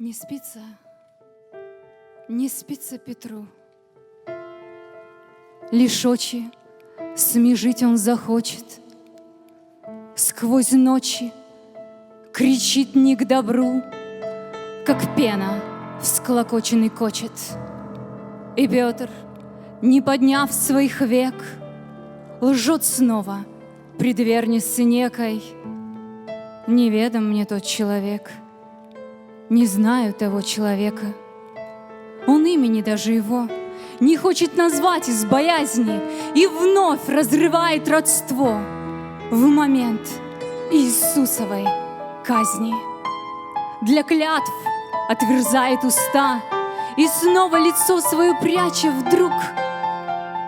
Не спится, не спится Петру. Лишь очи смежить он захочет. Сквозь ночи кричит не к добру, Как пена всклокоченный кочет. И Петр, не подняв своих век, Лжет снова пред верницей некой. Неведом мне тот человек — не знаю того человека. Он имени даже его не хочет назвать из боязни и вновь разрывает родство в момент Иисусовой казни. Для клятв отверзает уста и снова лицо свое пряча вдруг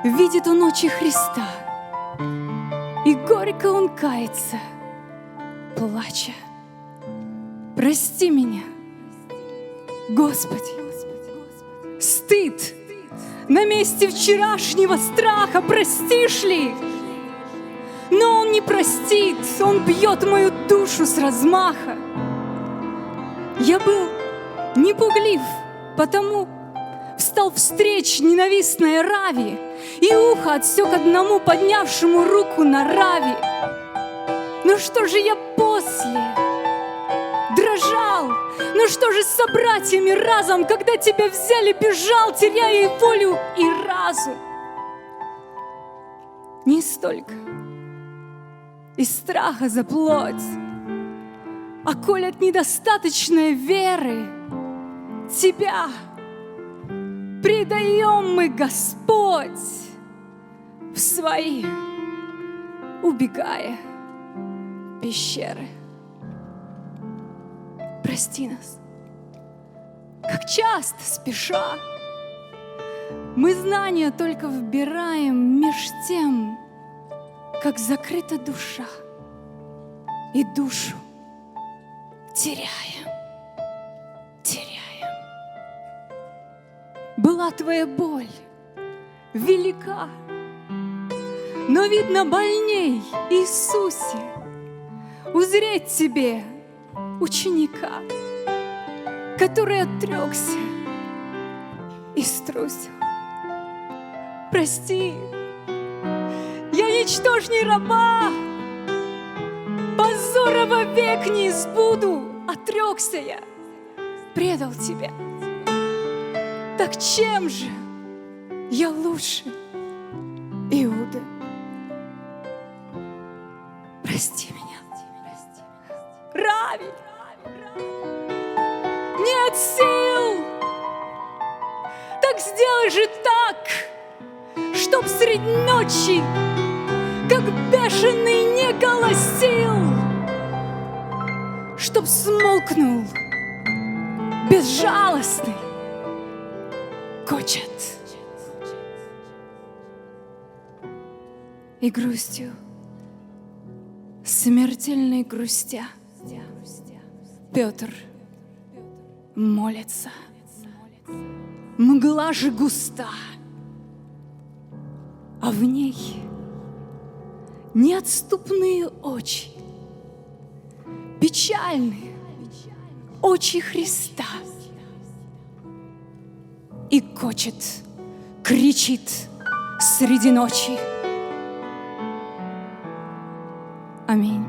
видит он очи Христа. И горько он кается, плача. Прости меня, Господи, стыд на месте вчерашнего страха, простишь ли? Но Он не простит, Он бьет мою душу с размаха. Я был непуглив, потому встал встреч ненавистной Рави и ухо отсек одному поднявшему руку на Рави. Но что же я после? Ну что же с собратьями разом, когда тебя взяли, бежал, теряя и волю, и разум? Не столько из страха за плоть, а коль от недостаточной веры Тебя предаем мы, Господь, в свои, убегая пещеры прости нас. Как часто спеша мы знания только вбираем меж тем, как закрыта душа и душу теряем, теряем. Была твоя боль велика, но видно больней Иисусе узреть тебе – ученика, который отрекся и струсил. Прости, я ничтожней раба, позора век не избуду, отрекся я, предал тебя. Так чем же я лучше Иуда? Прости меня. Рави, нет сил. Так сделай же так, чтоб средь ночи, как бешеный не голосил, чтоб смолкнул безжалостный кочет. И грустью, смертельной грустя, Петр молится. Мгла же густа, а в ней неотступные очи, печальные очи Христа. И кочет, кричит среди ночи. Аминь.